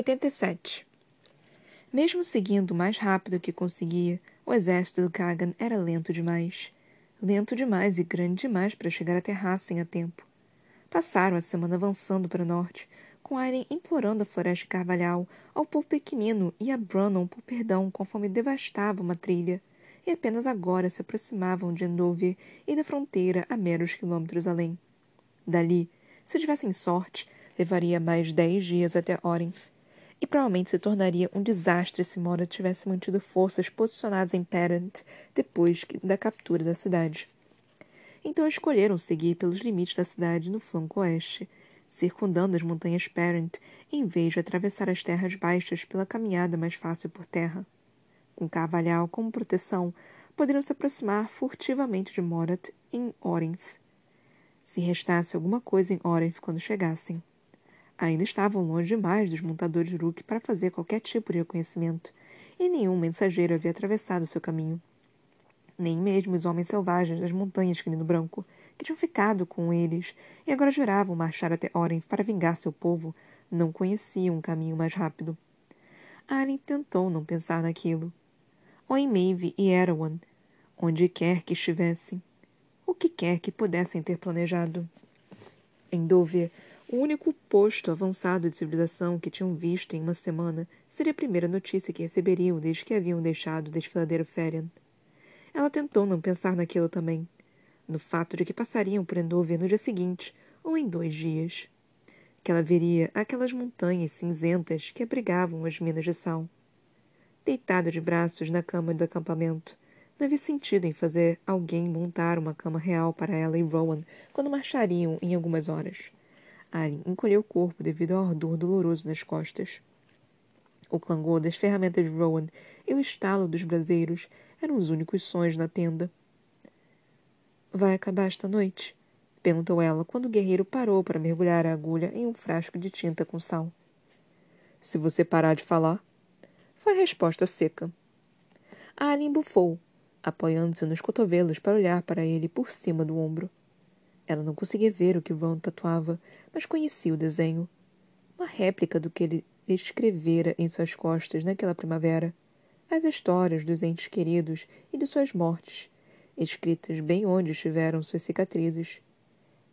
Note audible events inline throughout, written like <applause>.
87. Mesmo seguindo mais rápido que conseguia, o exército do Kagan era lento demais. Lento demais e grande demais para chegar até Hassen a tempo. Passaram a semana avançando para o norte, com Aileen implorando a floresta carvalhal, ao povo pequenino e a Brannon por perdão conforme devastava uma trilha, e apenas agora se aproximavam de Endover e da fronteira a meros quilômetros além. Dali, se tivessem sorte, levaria mais dez dias até Orenth e provavelmente se tornaria um desastre se Mora tivesse mantido forças posicionadas em Parent depois da captura da cidade. Então escolheram seguir pelos limites da cidade no flanco oeste, circundando as montanhas Parent, em vez de atravessar as terras baixas pela caminhada mais fácil por terra. Com Carvalhal como proteção, poderiam se aproximar furtivamente de Morat em Orenth, se restasse alguma coisa em Orenth quando chegassem. Ainda estavam longe demais dos montadores Rook para fazer qualquer tipo de reconhecimento, e nenhum mensageiro havia atravessado seu caminho. Nem mesmo os homens selvagens das montanhas Crino Branco, que tinham ficado com eles e agora juravam marchar até Oren para vingar seu povo, não conheciam um caminho mais rápido. Aren tentou não pensar naquilo. Maeve e Erwan, onde quer que estivessem, o que quer que pudessem ter planejado. Em Dover, o único posto avançado de civilização que tinham visto em uma semana seria a primeira notícia que receberiam desde que haviam deixado o desfiladeiro Ferian. Ela tentou não pensar naquilo também, no fato de que passariam por Endover no dia seguinte, ou em dois dias. Que ela veria aquelas montanhas cinzentas que abrigavam as minas de sal. Deitada de braços na cama do acampamento, não havia sentido em fazer alguém montar uma cama real para ela e Rowan quando marchariam em algumas horas. Aren encolheu o corpo devido ao ardor doloroso nas costas. O clangor das ferramentas de Rowan e o estalo dos braseiros eram os únicos sons na tenda. Vai acabar esta noite? perguntou ela quando o guerreiro parou para mergulhar a agulha em um frasco de tinta com sal. Se você parar de falar. Foi a resposta seca. Alien bufou, apoiando-se nos cotovelos para olhar para ele por cima do ombro. Ela não conseguia ver o que Ron tatuava, mas conhecia o desenho. Uma réplica do que ele escrevera em suas costas naquela primavera. As histórias dos entes queridos e de suas mortes, escritas bem onde estiveram suas cicatrizes.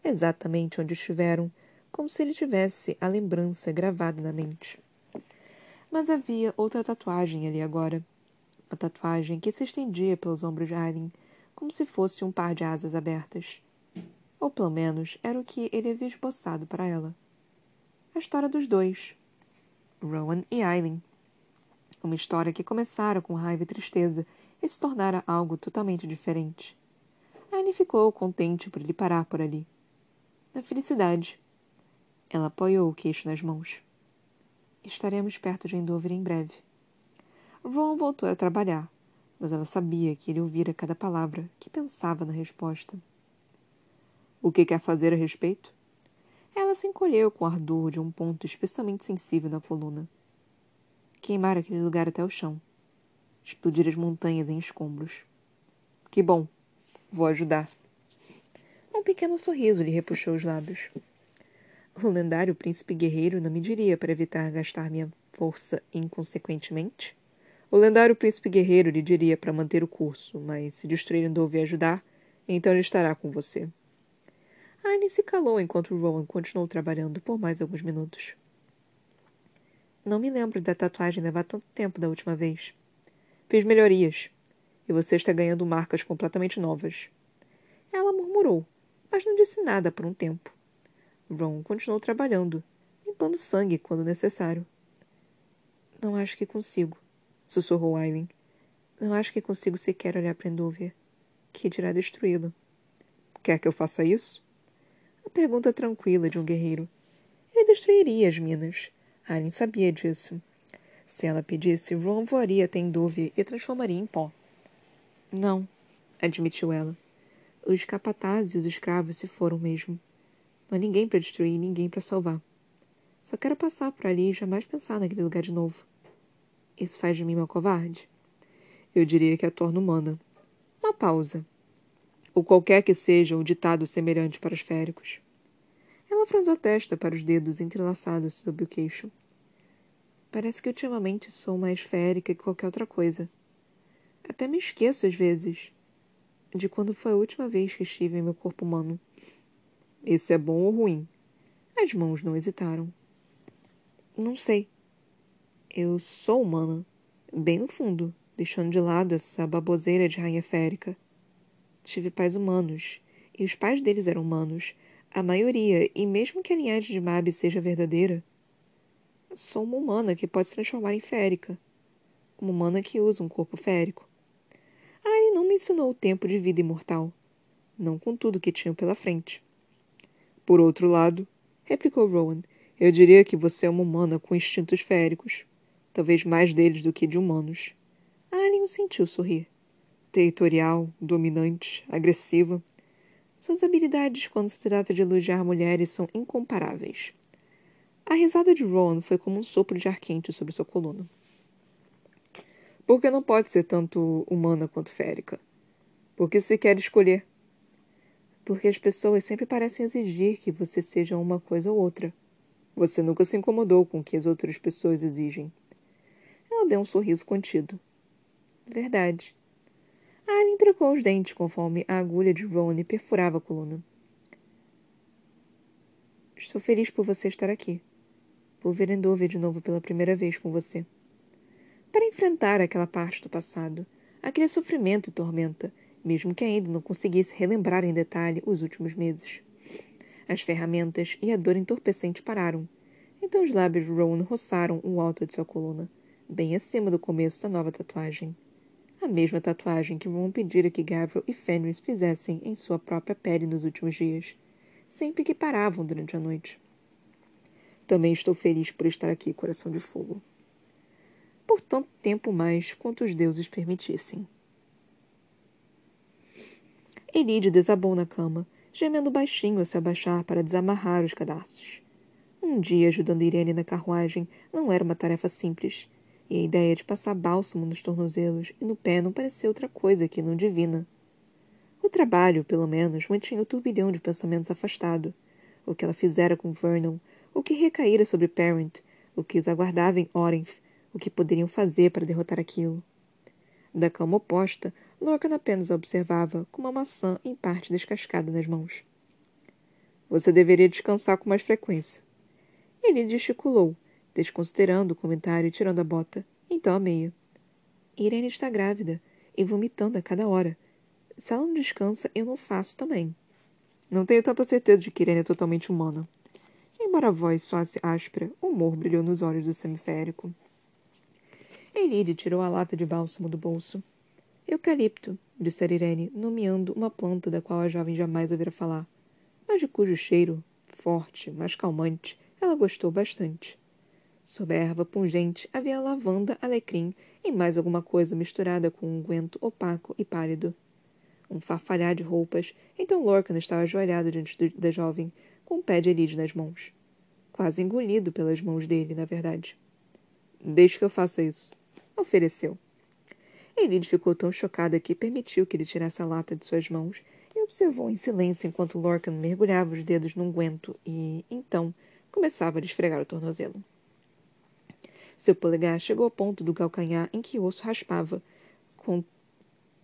Exatamente onde estiveram, como se ele tivesse a lembrança gravada na mente. Mas havia outra tatuagem ali agora. Uma tatuagem que se estendia pelos ombros de Aileen, como se fosse um par de asas abertas. Ou pelo menos era o que ele havia esboçado para ela. A história dos dois. Rowan e Aileen. Uma história que começara com raiva e tristeza e se tornara algo totalmente diferente. Aileen ficou contente por ele parar por ali. Na felicidade. Ela apoiou o queixo nas mãos. Estaremos perto de Endover em breve. Ron voltou a trabalhar, mas ela sabia que ele ouvira cada palavra, que pensava na resposta. O que quer fazer a respeito? Ela se encolheu com ardor de um ponto especialmente sensível na coluna. Queimar aquele lugar até o chão. Explodir as montanhas em escombros. Que bom. Vou ajudar. Um pequeno sorriso lhe repuxou os lábios. O lendário príncipe guerreiro não me diria para evitar gastar minha força inconsequentemente? O lendário príncipe guerreiro lhe diria para manter o curso, mas se destruir Endover ajudar, então ele estará com você. Anne se calou enquanto Rowan continuou trabalhando por mais alguns minutos. Não me lembro da tatuagem levar tanto tempo da última vez. Fiz melhorias. E você está ganhando marcas completamente novas. Ela murmurou, mas não disse nada por um tempo. Ron continuou trabalhando, limpando sangue quando necessário. Não acho que consigo, sussurrou Aileen. Não acho que consigo sequer olhar para Endover. Que dirá destruí-la. Quer que eu faça isso? A pergunta tranquila de um guerreiro. Ele destruiria as minas. Alien sabia disso. Se ela pedisse, Ron voaria até Endover e transformaria em pó. Não, admitiu ela. Os capatazes e os escravos se foram mesmo. Não há ninguém para destruir ninguém para salvar. Só quero passar por ali e jamais pensar naquele lugar de novo. Isso faz de mim uma covarde? Eu diria que a torna humana. Uma pausa ou qualquer que seja um ditado semelhante para os féricos. Ela franziu a testa para os dedos entrelaçados sob o queixo. Parece que ultimamente sou mais férica que qualquer outra coisa. Até me esqueço às vezes de quando foi a última vez que estive em meu corpo humano. Isso é bom ou ruim? As mãos não hesitaram. Não sei. Eu sou humana, bem no fundo, deixando de lado essa baboseira de rainha férica. Tive pais humanos, e os pais deles eram humanos, a maioria, e mesmo que a linhagem de Mabe seja verdadeira, sou uma humana que pode se transformar em férica. Uma humana que usa um corpo férico. Ele não mencionou o tempo de vida imortal. Não com tudo que tinham pela frente. Por outro lado, replicou Rowan, eu diria que você é uma humana com instintos féricos. Talvez mais deles do que de humanos. Alien sentiu sorrir. Territorial, dominante, agressiva. Suas habilidades quando se trata de elogiar mulheres são incomparáveis. A risada de Rowan foi como um sopro de ar quente sobre sua coluna. Porque não pode ser tanto humana quanto férica? Porque se quer escolher. Porque as pessoas sempre parecem exigir que você seja uma coisa ou outra. Você nunca se incomodou com o que as outras pessoas exigem. Ela deu um sorriso contido. Verdade. Alien trocou os dentes conforme a agulha de Ron perfurava a coluna. Estou feliz por você estar aqui. Por ver Endover de novo pela primeira vez com você. Para enfrentar aquela parte do passado, aquele sofrimento e tormenta, mesmo que ainda não conseguisse relembrar em detalhe os últimos meses. As ferramentas e a dor entorpecente pararam. Então os lábios de Rowan roçaram o alto de sua coluna, bem acima do começo da nova tatuagem a mesma tatuagem que Ron pedira que Gabriel e Fenris fizessem em sua própria pele nos últimos dias, sempre que paravam durante a noite. Também estou feliz por estar aqui, coração de fogo. Por tanto tempo mais quanto os deuses permitissem. Elide desabou na cama, gemendo baixinho a se abaixar para desamarrar os cadarços. Um dia ajudando Irene na carruagem não era uma tarefa simples, e a ideia de passar bálsamo nos tornozelos e no pé não parecia outra coisa que não divina. O trabalho, pelo menos, mantinha o turbilhão de pensamentos afastado. O que ela fizera com Vernon, o que recaíra sobre Parent, o que os aguardava em Orenth, o que poderiam fazer para derrotar aquilo. Da cama oposta, Lorcan apenas a observava, com uma maçã em parte descascada nas mãos. Você deveria descansar com mais frequência. Ele gesticulou, desconsiderando o comentário e tirando a bota. Então a meia. Irene está grávida e vomitando a cada hora. Se ela não descansa, eu não faço também. Não tenho tanta certeza de que Irene é totalmente humana. Embora a voz soasse áspera, o humor brilhou nos olhos do semiférico. Elide tirou a lata de bálsamo do bolso. Eucalipto, disse Irene, nomeando uma planta da qual a jovem jamais ouvira falar, mas de cujo cheiro, forte, mas calmante, ela gostou bastante. Sob a erva pungente havia lavanda, alecrim e mais alguma coisa misturada com um guento opaco e pálido. Um farfalhar de roupas, então Lorcan estava ajoelhado diante do, da jovem, com o pé de Elide nas mãos. Quase engolido pelas mãos dele, na verdade. Deixe que eu faça isso. Ofereceu. Elide ficou tão chocada que permitiu que ele tirasse a lata de suas mãos e observou em silêncio enquanto Lorcan mergulhava os dedos num guento e, então, começava a esfregar o tornozelo. Seu polegar chegou ao ponto do calcanhar em que o osso raspava, com...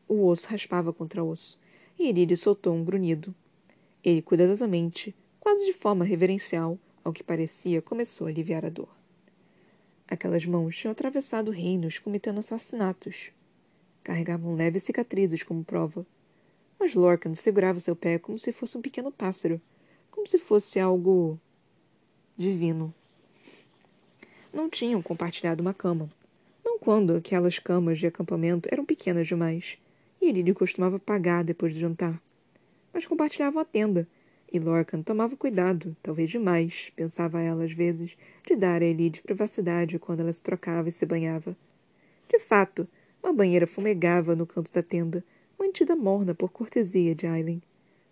o osso raspava contra osso, e Irídio soltou um grunhido. Ele, cuidadosamente, quase de forma reverencial, ao que parecia, começou a aliviar a dor. Aquelas mãos tinham atravessado reinos cometendo assassinatos. Carregavam leves cicatrizes como prova. Mas Lorcan segurava seu pé como se fosse um pequeno pássaro, como se fosse algo divino não tinham compartilhado uma cama. Não quando aquelas camas de acampamento eram pequenas demais, e Elide costumava pagar depois do jantar. Mas compartilhavam a tenda, e Lorcan tomava cuidado, talvez demais, pensava ela às vezes, de dar a Elide privacidade quando ela se trocava e se banhava. De fato, uma banheira fumegava no canto da tenda, mantida morna por cortesia de Aileen.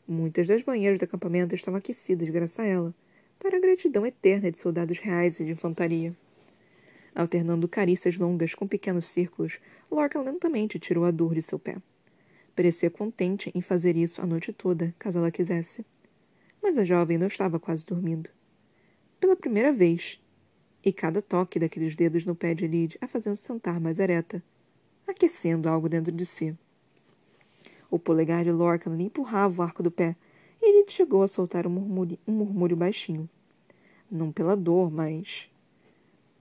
Muitas das banheiras do acampamento estavam aquecidas graças a ela, para a gratidão eterna de soldados reais e de infantaria. Alternando carícias longas com pequenos círculos, Lorca lentamente tirou a dor de seu pé. Parecia contente em fazer isso a noite toda, caso ela quisesse. Mas a jovem não estava quase dormindo. Pela primeira vez, e cada toque daqueles dedos no pé de Elide a faziam sentar mais ereta, aquecendo algo dentro de si. O polegar de Lorcan lhe empurrava o arco do pé, e Elide chegou a soltar um murmúrio, um murmúrio baixinho. Não pela dor, mas...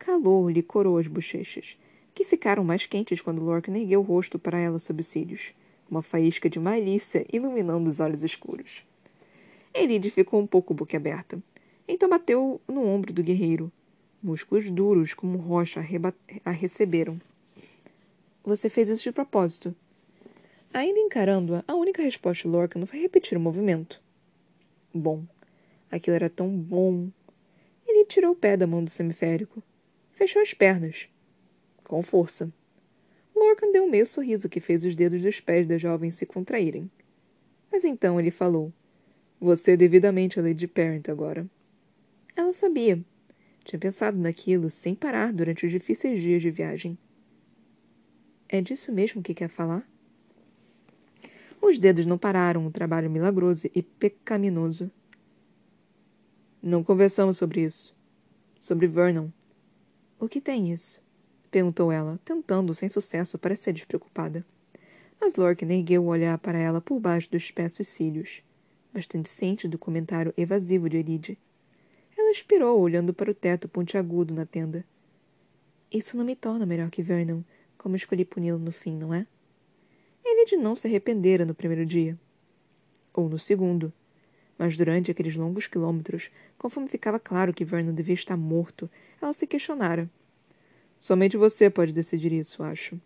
Calor lhe corou as bochechas, que ficaram mais quentes quando Lorcan ergueu o rosto para ela sob os cílios, uma faísca de malícia iluminando os olhos escuros. Elide ficou um pouco boquiaberta. Então bateu no ombro do guerreiro, Músculos duros como rocha a receberam. Você fez isso de propósito. Ainda encarando-a, a única resposta de Lorcan foi repetir o movimento. Bom. Aquilo era tão bom. Ele tirou o pé da mão do semiférico. Fechou as pernas. Com força. Lorcan deu um meio sorriso que fez os dedos dos pés da jovem se contraírem. Mas então ele falou. Você é devidamente a Lady Parent agora. Ela sabia. Tinha pensado naquilo sem parar durante os difíceis dias de viagem. É disso mesmo que quer falar? Os dedos não pararam o trabalho milagroso e pecaminoso. Não conversamos sobre isso. Sobre Vernon. O que tem isso? Perguntou ela, tentando, sem sucesso, parecer despreocupada. Mas Lorcan ergueu o olhar para ela por baixo dos espessos cílios, bastante ciente do comentário evasivo de Elide. Ela expirou, olhando para o teto pontiagudo na tenda. Isso não me torna melhor que Vernon, como escolhi puni-lo no fim, não é? Ele de não se arrependera no primeiro dia. Ou no segundo. Mas durante aqueles longos quilômetros, conforme ficava claro que Vernon devia estar morto, ela se questionara. Somente você pode decidir isso, acho.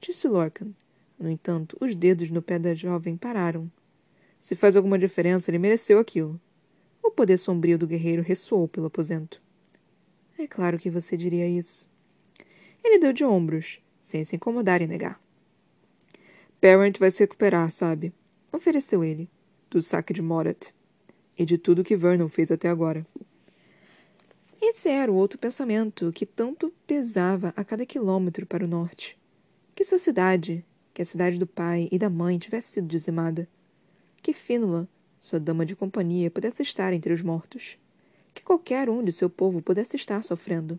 Disse Lorcan. No entanto, os dedos no pé da jovem pararam. Se faz alguma diferença, ele mereceu aquilo. O poder sombrio do guerreiro ressoou pelo aposento. É claro que você diria isso. Ele deu de ombros, sem se incomodar em negar. Parent vai se recuperar, sabe? Ofereceu ele, do saque de Morat. E de tudo que Vernon fez até agora. Esse era o outro pensamento que tanto pesava a cada quilômetro para o norte. Que sua cidade, que a cidade do pai e da mãe tivesse sido dizimada. Que Fínula sua dama de companhia pudesse estar entre os mortos, que qualquer um de seu povo pudesse estar sofrendo.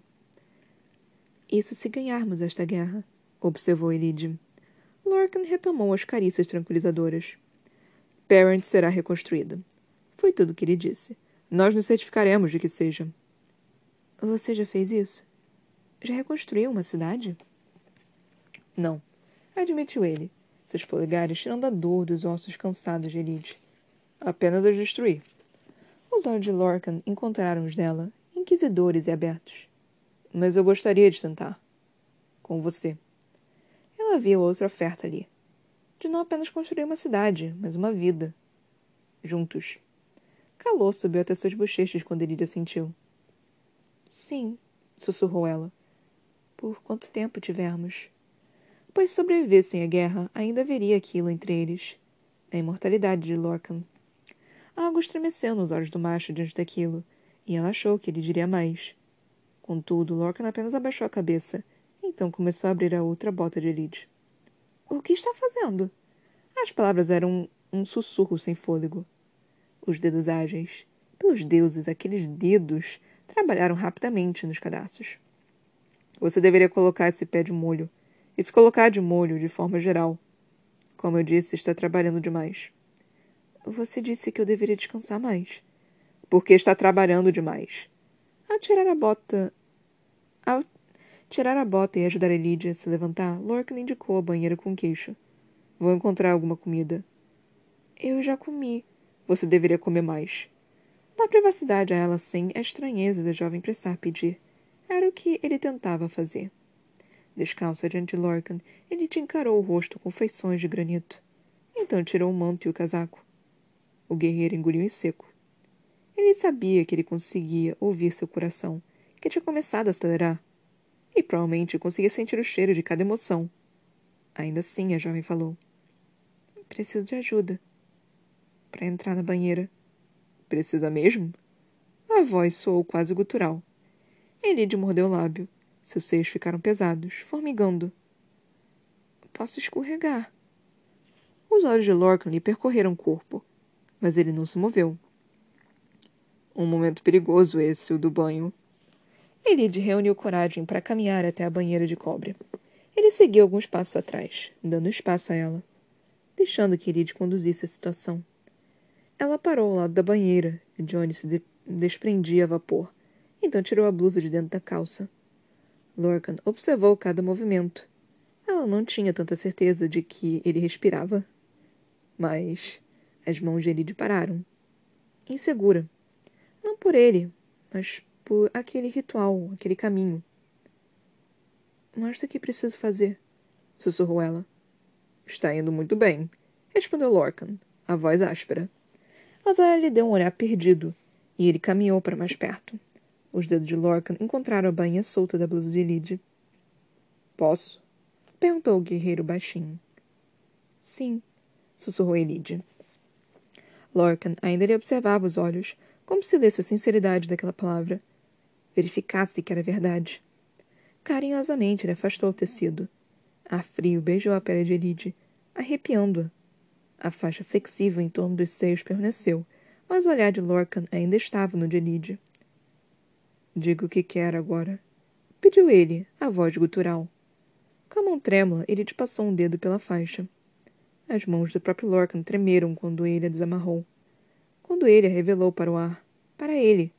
Isso se ganharmos esta guerra, observou Elide. Lorcan retomou as carícias tranquilizadoras. Parent será reconstruída. Foi tudo o que ele disse. Nós nos certificaremos de que seja. Você já fez isso? Já reconstruiu uma cidade? Não, admitiu ele, seus polegares tirando a dor dos ossos cansados de Elide. Apenas as destruir. Os olhos de Lorcan encontraram os dela, inquisidores e abertos. Mas eu gostaria de tentar. Com você. Ela viu outra oferta ali. De não apenas construir uma cidade, mas uma vida. Juntos. Calor subiu até suas bochechas quando ele assentiu. Sim, sussurrou ela. Por quanto tempo tivermos? Pois sobrevivessem à guerra, ainda haveria aquilo entre eles. A imortalidade de Lorcan. Algo estremeceu nos olhos do macho diante daquilo, e ela achou que ele diria mais. Contudo, Lorcan apenas abaixou a cabeça, então começou a abrir a outra bota de Elide. O que está fazendo? As palavras eram um, um sussurro sem fôlego. Os dedos ágeis, pelos deuses, aqueles dedos, trabalharam rapidamente nos cadastros. Você deveria colocar esse pé de molho. E se colocar de molho de forma geral. Como eu disse, está trabalhando demais. Você disse que eu deveria descansar mais. Porque está trabalhando demais. Ao tirar a bota. Ao tirar a bota e ajudar a Lídia a se levantar, Lorcan indicou a banheira com queixo. Vou encontrar alguma comida. Eu já comi. Você deveria comer mais. Dá privacidade a ela sem a estranheza da jovem pressar pedir. Era o que ele tentava fazer. Descalço diante de Lorcan, ele te encarou o rosto com feições de granito. Então tirou o manto e o casaco. O guerreiro engoliu em seco. Ele sabia que ele conseguia ouvir seu coração, que tinha começado a acelerar. E provavelmente conseguia sentir o cheiro de cada emoção. Ainda assim, a jovem falou: Preciso de ajuda. Para entrar na banheira. Precisa mesmo? A voz soou quase gutural. Elide mordeu o lábio. Seus seios ficaram pesados, formigando. Posso escorregar. Os olhos de Lorcan lhe percorreram o corpo mas ele não se moveu. Um momento perigoso esse, o do banho. Elide reuniu coragem para caminhar até a banheira de cobre. Ele seguiu alguns passos atrás, dando espaço a ela, deixando que Elide conduzisse a situação. Ela parou ao lado da banheira, onde se de desprendia vapor, então tirou a blusa de dentro da calça. Lorcan observou cada movimento. Ela não tinha tanta certeza de que ele respirava. Mas as mãos de Elide pararam. Insegura. Não por ele, mas por aquele ritual, aquele caminho. Mostra o que preciso fazer, sussurrou ela. Está indo muito bem, respondeu Lorcan, a voz áspera. Mas ela lhe deu um olhar perdido, e ele caminhou para mais perto. Os dedos de Lorcan encontraram a bainha solta da blusa de Lyd. Posso? perguntou o guerreiro baixinho. Sim, sussurrou Elide. Lorcan ainda lhe observava os olhos, como se lesse a sinceridade daquela palavra verificasse que era verdade. Carinhosamente ele afastou o tecido. A frio beijou a pele de Elide, arrepiando-a. A faixa flexível em torno dos seios permaneceu, mas o olhar de Lorcan ainda estava no de Elide. Diga o que quer agora. Pediu ele, a voz gutural. Com a mão trêmula, ele te passou um dedo pela faixa. As mãos do próprio Lorcan tremeram quando ele a desamarrou. Quando ele a revelou para o ar. Para ele,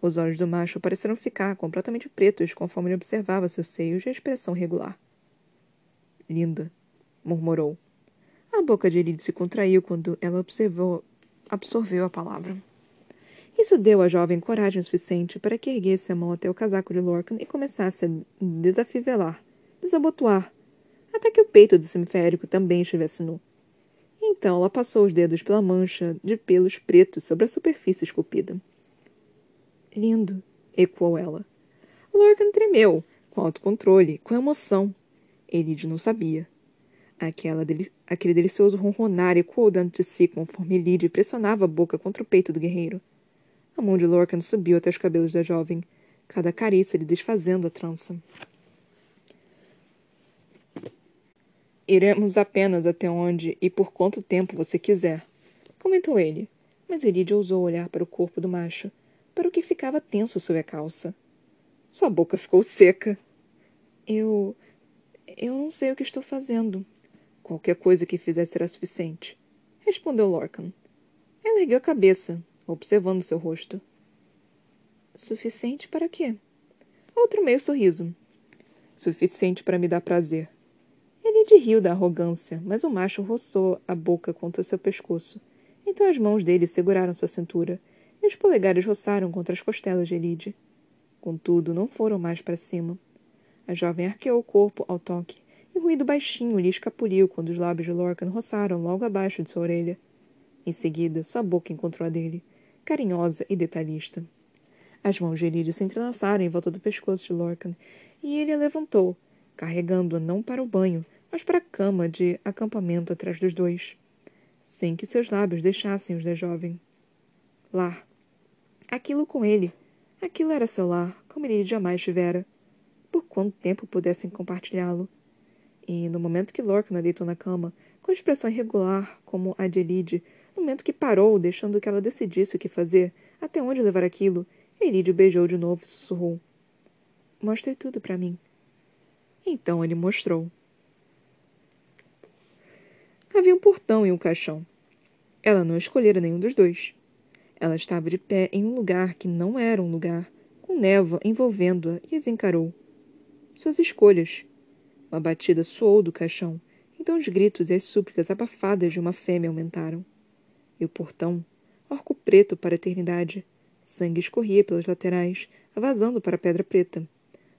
os olhos do macho pareceram ficar completamente pretos conforme ele observava seus seios e a expressão regular. Linda, murmurou. A boca de Elide se contraiu quando ela observou, absorveu a palavra. Isso deu à jovem coragem suficiente para que erguesse a mão até o casaco de Lorcan e começasse a desafivelar, desabotoar, até que o peito do semiférico também estivesse nu. Então ela passou os dedos pela mancha de pelos pretos sobre a superfície esculpida. Lindo, ecoou ela. Lorcan tremeu, com autocontrole, com emoção. Elide não sabia. Aquela deli aquele delicioso ronronar ecoou dentro de si conforme Elide pressionava a boca contra o peito do guerreiro. A mão de Lorcan subiu até os cabelos da jovem, cada carícia lhe desfazendo a trança. Iremos apenas até onde e por quanto tempo você quiser, comentou ele, mas Elide ousou olhar para o corpo do macho para o que ficava tenso sob a calça. Sua boca ficou seca. Eu. Eu não sei o que estou fazendo. Qualquer coisa que fizesse será suficiente, respondeu Lorcan. Ela ergueu a cabeça, observando seu rosto. Suficiente para quê? Outro meio sorriso. Suficiente para me dar prazer. Ele riu da arrogância, mas o macho roçou a boca contra seu pescoço. Então as mãos dele seguraram sua cintura e os polegares roçaram contra as costelas de Elide. Contudo, não foram mais para cima. A jovem arqueou o corpo ao toque, um ruído baixinho lhe escapuliu quando os lábios de Lorcan roçaram logo abaixo de sua orelha. Em seguida, sua boca encontrou a dele, carinhosa e detalhista. As mãos de Elide se entrelaçaram em volta do pescoço de Lorcan, e ele a levantou, carregando-a não para o banho, mas para a cama de acampamento atrás dos dois, sem que seus lábios deixassem os da jovem. Lar, Aquilo com ele. Aquilo era seu lar, como ele jamais tivera. Por quanto tempo pudessem compartilhá-lo. E, no momento que Lorcan deitou na cama, com expressão irregular, como a de Elide, no momento que parou, deixando que ela decidisse o que fazer, até onde levar aquilo, Elide beijou de novo e sussurrou. Mostre tudo para mim. Então ele mostrou. Havia um portão e um caixão. Ela não escolhera nenhum dos dois. Ela estava de pé em um lugar que não era um lugar, com névoa envolvendo-a, e as encarou. Suas escolhas. Uma batida soou do caixão, então os gritos e as súplicas abafadas de uma fêmea aumentaram. E o portão, orco preto para a eternidade. Sangue escorria pelas laterais, vazando para a pedra preta.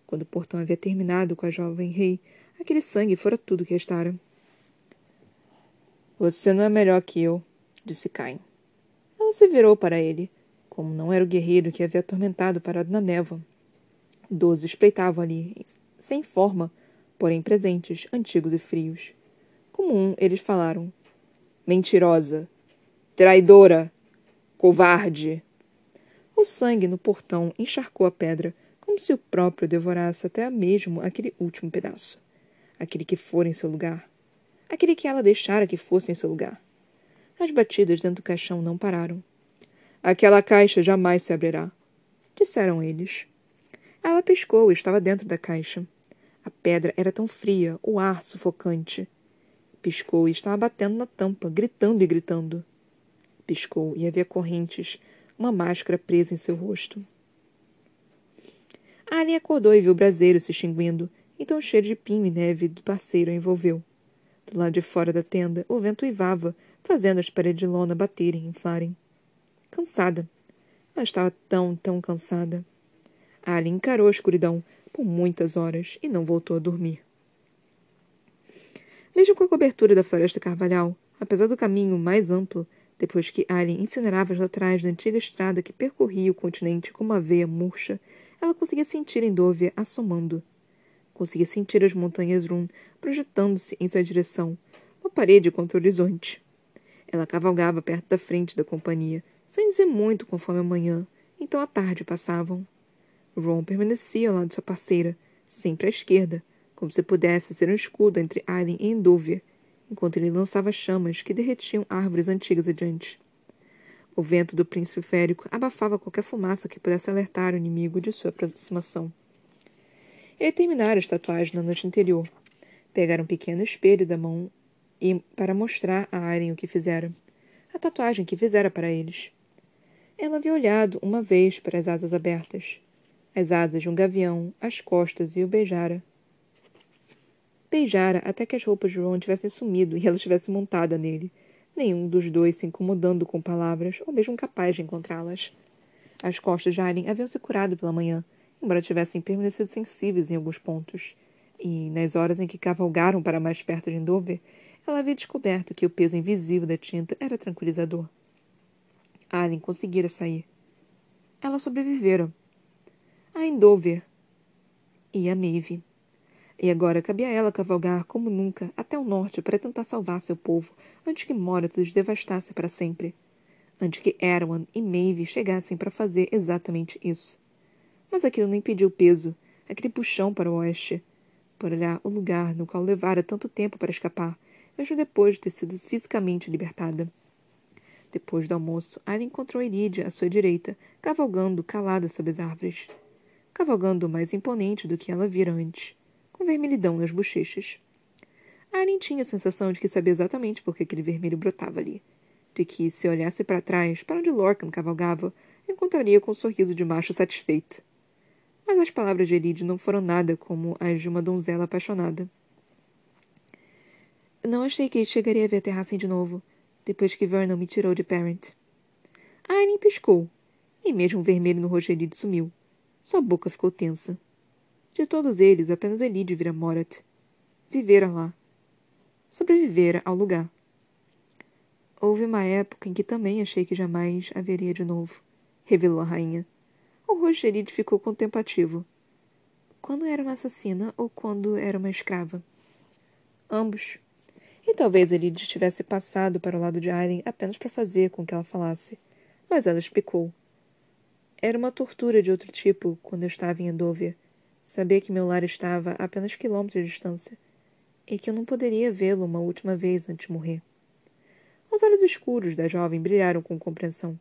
Quando o portão havia terminado com a jovem rei, aquele sangue fora tudo que restara. Você não é melhor que eu, disse Cain. Ela se virou para ele, como não era o guerreiro que havia atormentado parado na névoa. Doze espreitavam ali, sem forma, porém presentes, antigos e frios. Como um, eles falaram: Mentirosa! Traidora! Covarde! O sangue no portão encharcou a pedra, como se o próprio devorasse até mesmo aquele último pedaço. Aquele que fora em seu lugar. Aquele que ela deixara que fosse em seu lugar. As batidas dentro do caixão não pararam. Aquela caixa jamais se abrirá, disseram eles. piscou e estava dentro da caixa. A pedra era tão fria, o ar sufocante. Piscou e estava batendo na tampa, gritando e gritando. Piscou e havia correntes, uma máscara presa em seu rosto. Alien acordou e viu o braseiro se extinguindo, então o cheiro de pinho e neve do parceiro a envolveu. Do lado de fora da tenda, o vento uivava, fazendo as paredes de lona baterem e inflarem. Cansada. Ela estava tão, tão cansada. Alien encarou a escuridão por muitas horas e não voltou a dormir. Mesmo com a cobertura da floresta carvalhal, apesar do caminho mais amplo, depois que Alien incinerava as laterais da antiga estrada que percorria o continente como uma veia murcha, ela conseguia sentir Endovia assomando. Conseguia sentir as montanhas Run projetando-se em sua direção, uma parede contra o horizonte. Ela cavalgava perto da frente da companhia, sem dizer muito conforme a manhã, então a tarde passavam. Ron permanecia ao lado de sua parceira, sempre à esquerda, como se pudesse ser um escudo entre Aileen e Endover, enquanto ele lançava chamas que derretiam árvores antigas adiante. O vento do príncipe férico abafava qualquer fumaça que pudesse alertar o inimigo de sua aproximação. Ele terminara as tatuagens na noite anterior. Pegara um pequeno espelho da mão e para mostrar a Aileen o que fizera. A tatuagem que fizera para eles. Ela havia olhado uma vez para as asas abertas. As asas de um gavião, as costas e o beijara. Beijara até que as roupas de Ron tivessem sumido e ela estivesse montada nele, nenhum dos dois se incomodando com palavras ou mesmo capaz de encontrá-las. As costas de Aileen haviam se curado pela manhã, embora tivessem permanecido sensíveis em alguns pontos, e, nas horas em que cavalgaram para mais perto de Endover, ela havia descoberto que o peso invisível da tinta era tranquilizador. Aileen conseguira sair. Ela sobrevivera. A Endover e a Maeve. E agora cabia a ela cavalgar como nunca até o norte para tentar salvar seu povo antes que Morath os devastasse para sempre. Antes que Erwan e Maeve chegassem para fazer exatamente isso. Mas aquilo não impediu o peso, aquele puxão para o oeste, por olhar o lugar no qual levara tanto tempo para escapar, mesmo depois de ter sido fisicamente libertada. Depois do almoço, Aileen encontrou Iridia à sua direita, cavalgando calada sob as árvores. Cavalgando mais imponente do que ela vira antes com vermelhidão nas bochechas. Aren tinha a sensação de que sabia exatamente por que aquele vermelho brotava ali. De que, se olhasse para trás, para onde Lorcan cavalgava, encontraria com um sorriso de macho satisfeito. Mas as palavras de Elide não foram nada como as de uma donzela apaixonada. Não achei que chegaria a ver a terraça de novo, depois que Vernon me tirou de Parent. Aileen piscou, e mesmo o vermelho no rosto de Elide sumiu. Sua boca ficou tensa. De todos eles, apenas Elide vira Morat. Vivera lá. Sobrevivera ao lugar. Houve uma época em que também achei que jamais haveria de novo, revelou a rainha. O rosto de Elide ficou contemplativo. Quando era uma assassina ou quando era uma escrava? Ambos. E talvez Elide tivesse passado para o lado de Aileen apenas para fazer com que ela falasse. Mas ela explicou. Era uma tortura de outro tipo quando eu estava em Endover Saber que meu lar estava a apenas quilômetros de distância e que eu não poderia vê-lo uma última vez antes de morrer. Os olhos escuros da jovem brilharam com compreensão.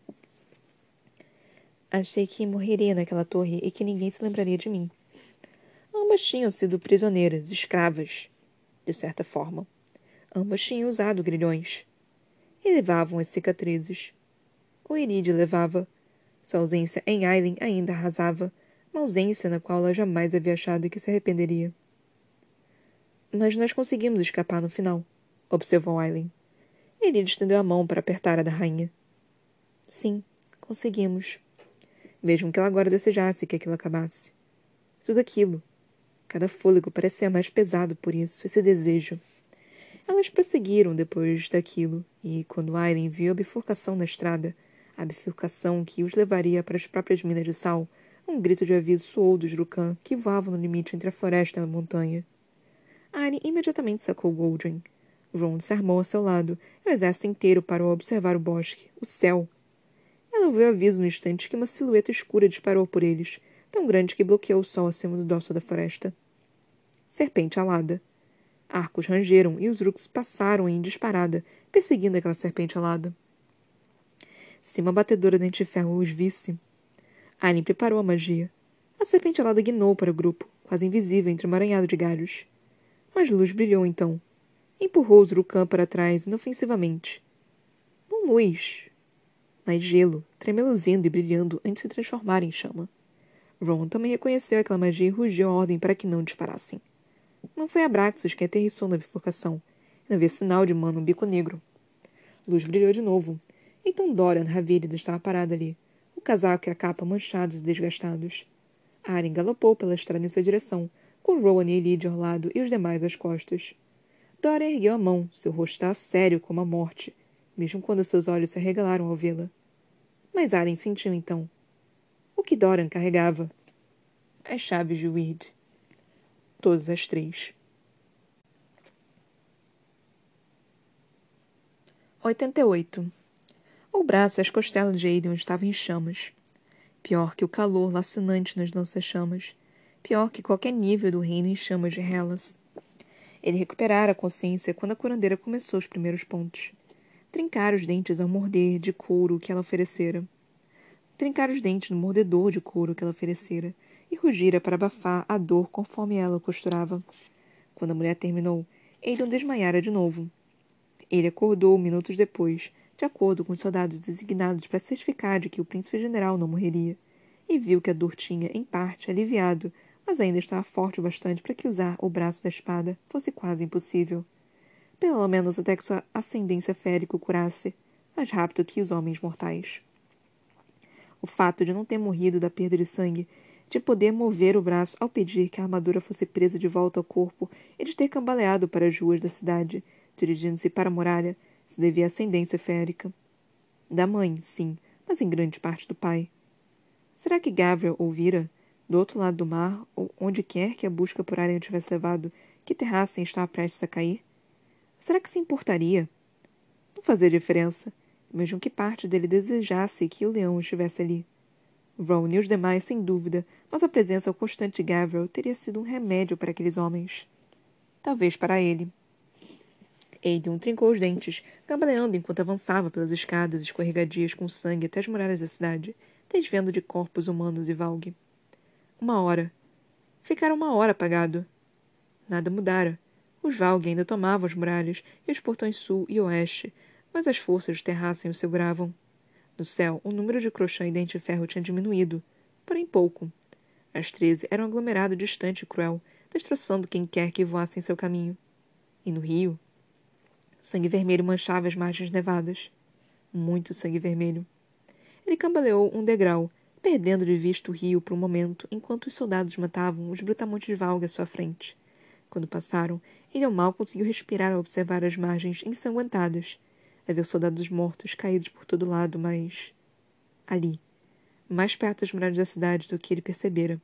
Achei que morreria naquela torre e que ninguém se lembraria de mim. Ambas tinham sido prisioneiras, escravas, de certa forma. Ambas tinham usado grilhões. E levavam as cicatrizes. O Iride levava. Sua ausência em Aileen ainda arrasava uma ausência na qual ela jamais havia achado que se arrependeria. Mas nós conseguimos escapar no final, observou Aileen. Ele estendeu a mão para apertar a da rainha. Sim, conseguimos. Mesmo que ela agora desejasse que aquilo acabasse. Tudo aquilo. Cada fôlego parecia mais pesado por isso, esse desejo. Elas prosseguiram depois daquilo, e quando Aileen viu a bifurcação na estrada, a bifurcação que os levaria para as próprias minas de sal, um grito de aviso soou dos Rukan, que voavam no limite entre a floresta e a montanha. Anne imediatamente sacou Goldring. Ron se armou a seu lado, e o exército inteiro parou a observar o bosque, o céu. Ela ouviu aviso no instante que uma silhueta escura disparou por eles, tão grande que bloqueou o sol acima do dosso da floresta. Serpente alada. Arcos rangeram e os Rooks passaram em disparada, perseguindo aquela serpente alada. Se uma batedora dente de ferro os visse, Aileen preparou a magia. A serpente alada guinou para o grupo, quase invisível entre um emaranhado de galhos. Mas luz brilhou então. Empurrou o Zurucã para trás inofensivamente. Não luz, mas gelo, tremeluzindo e brilhando antes de se transformar em chama. Ron também reconheceu aquela magia e rugiu a ordem para que não disparassem. Não foi Abraxos quem aterrissou na bifurcação. Não havia sinal de mano um bico negro. Luz brilhou de novo. Então Dorian Ravílido estava parado ali, o casaco e a capa manchados e desgastados. Aren galopou pela estrada em sua direção, com Rowan e Lydia ao lado e os demais às costas. Dorian ergueu a mão, seu rosto estava sério como a morte, mesmo quando seus olhos se arregalaram ao vê-la. Mas Aren sentiu então. O que Dorian carregava? As chaves de Weed. Todas as três. 88. O braço e as costelas de Aiden estavam em chamas. Pior que o calor lacinante nas lanças-chamas. Pior que qualquer nível do reino em chamas de Hellas. Ele recuperara a consciência quando a curandeira começou os primeiros pontos. Trincar os dentes ao morder de couro que ela oferecera. Trincar os dentes no mordedor de couro que ela oferecera e rugira para abafar a dor conforme ela costurava. Quando a mulher terminou, Aidan desmaiara de novo. Ele acordou minutos depois, de acordo com os soldados designados para certificar de que o príncipe general não morreria, e viu que a dor tinha, em parte, aliviado, mas ainda estava forte o bastante para que usar o braço da espada fosse quase impossível. Pelo menos até que sua ascendência férica o curasse, mais rápido que os homens mortais. O fato de não ter morrido da perda de sangue, de poder mover o braço ao pedir que a armadura fosse presa de volta ao corpo e de ter cambaleado para as ruas da cidade, dirigindo-se para a muralha, se devia à ascendência férica. Da mãe, sim, mas em grande parte do pai. Será que Gabriel ouvira, do outro lado do mar, ou onde quer que a busca por Arya tivesse levado, que Terrassen estava prestes a cair? Será que se importaria? Não fazia diferença, mesmo que parte dele desejasse que o leão estivesse ali. Ron e os demais, sem dúvida, mas a presença constante de Gabriel teria sido um remédio para aqueles homens. Talvez para ele. Aiden trincou os dentes, cambaleando enquanto avançava pelas escadas escorregadias com sangue até as muralhas da cidade, desvendo de corpos humanos e Valgue. Uma hora. Ficara uma hora apagado. Nada mudara. Os Valgue ainda tomavam as muralhas e os portões sul e oeste, mas as forças de Terrassen o seguravam. No céu, o número de crochã e dente de ferro tinha diminuído, porém pouco. As treze eram um aglomerado distante e cruel, destroçando quem quer que voasse em seu caminho. E no rio, Sangue vermelho manchava as margens nevadas. Muito sangue vermelho. Ele cambaleou um degrau, perdendo de vista o rio por um momento, enquanto os soldados matavam os brutamontes de valga à sua frente. Quando passaram, ele mal conseguiu respirar ao observar as margens ensanguentadas. Havia soldados mortos caídos por todo lado, mas. Ali, mais perto das muralhas da cidade do que ele percebera.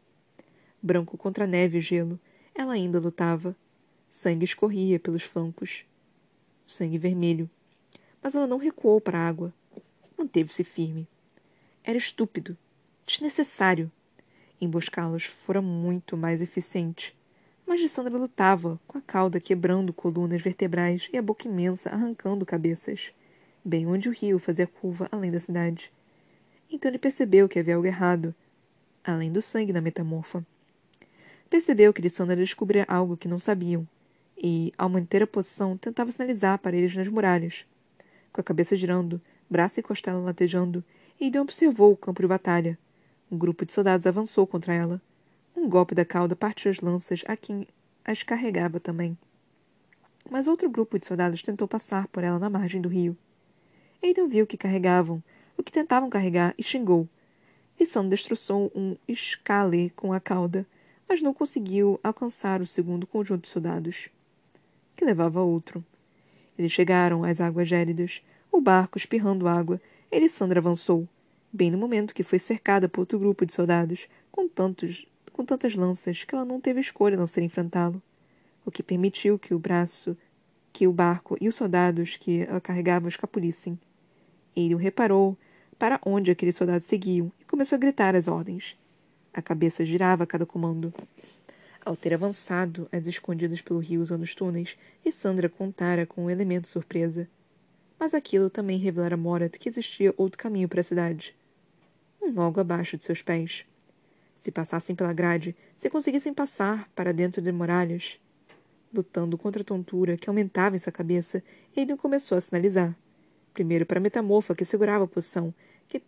Branco contra neve e gelo, ela ainda lutava. Sangue escorria pelos flancos sangue vermelho. Mas ela não recuou para a água. Manteve-se firme. Era estúpido, desnecessário. Emboscá-los fora muito mais eficiente. Mas Lissandra lutava, com a cauda quebrando colunas vertebrais e a boca imensa arrancando cabeças, bem onde o rio fazia curva além da cidade. Então ele percebeu que havia algo errado, além do sangue da metamorfa. Percebeu que Lissandra descobria algo que não sabiam, e, ao manter a posição, tentava sinalizar para eles nas muralhas. Com a cabeça girando, braço e costela latejando, Aidan observou o campo de batalha. Um grupo de soldados avançou contra ela. Um golpe da cauda partiu as lanças a quem as carregava também. Mas outro grupo de soldados tentou passar por ela na margem do rio. Aidan viu que carregavam, o que tentavam carregar, e xingou. Lisson destroçou um escale com a cauda, mas não conseguiu alcançar o segundo conjunto de soldados que levava a outro. Eles chegaram às águas gélidas, o barco espirrando água. Elisandra avançou, bem no momento que foi cercada por outro grupo de soldados, com, tantos, com tantas lanças que ela não teve escolha não ser enfrentá-lo, o que permitiu que o braço, que o barco e os soldados que a carregavam escapulissem. Ele o reparou para onde aqueles soldados seguiam e começou a gritar as ordens. A cabeça girava a cada comando. Ao ter avançado às escondidas pelo rio usando os túneis, Sandra contara com um elemento surpresa. Mas aquilo também revelara a Morat que existia outro caminho para a cidade. Um logo abaixo de seus pés. Se passassem pela grade, se conseguissem passar para dentro de muralhas. Lutando contra a tontura que aumentava em sua cabeça, Aiden começou a sinalizar. Primeiro para a metamorfa que segurava a posição, que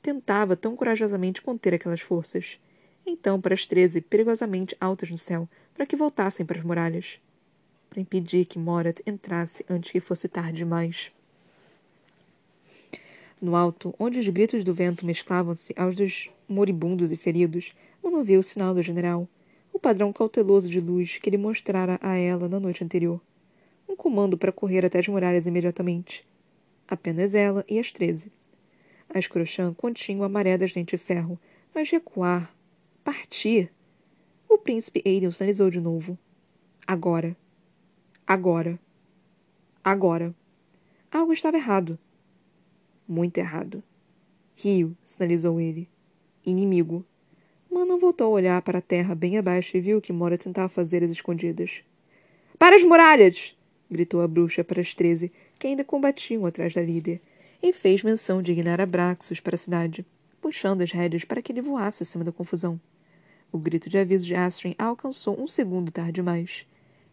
tentava tão corajosamente conter aquelas forças. Então para as treze perigosamente altas no céu, para que voltassem para as muralhas. Para impedir que Morat entrasse antes que fosse tarde demais. No alto, onde os gritos do vento mesclavam-se aos dos moribundos e feridos, Mano viu o sinal do general, o padrão cauteloso de luz que ele mostrara a ela na noite anterior. Um comando para correr até as muralhas imediatamente. Apenas ela e as treze. A escrochã continha a maré das dentes de ferro, mas recuar, partir. O príncipe Aiden sinalizou de novo. Agora. Agora. Agora. Algo estava errado. Muito errado. Rio, sinalizou ele. Inimigo. Manon voltou a olhar para a terra bem abaixo e viu que Mora tentava fazer as escondidas. Para as muralhas! gritou a bruxa para as treze, que ainda combatiam atrás da líder, e fez menção de guinar Abraxos para a cidade, puxando as rédeas para que ele voasse acima da confusão. O grito de aviso de Astrid alcançou um segundo tarde demais.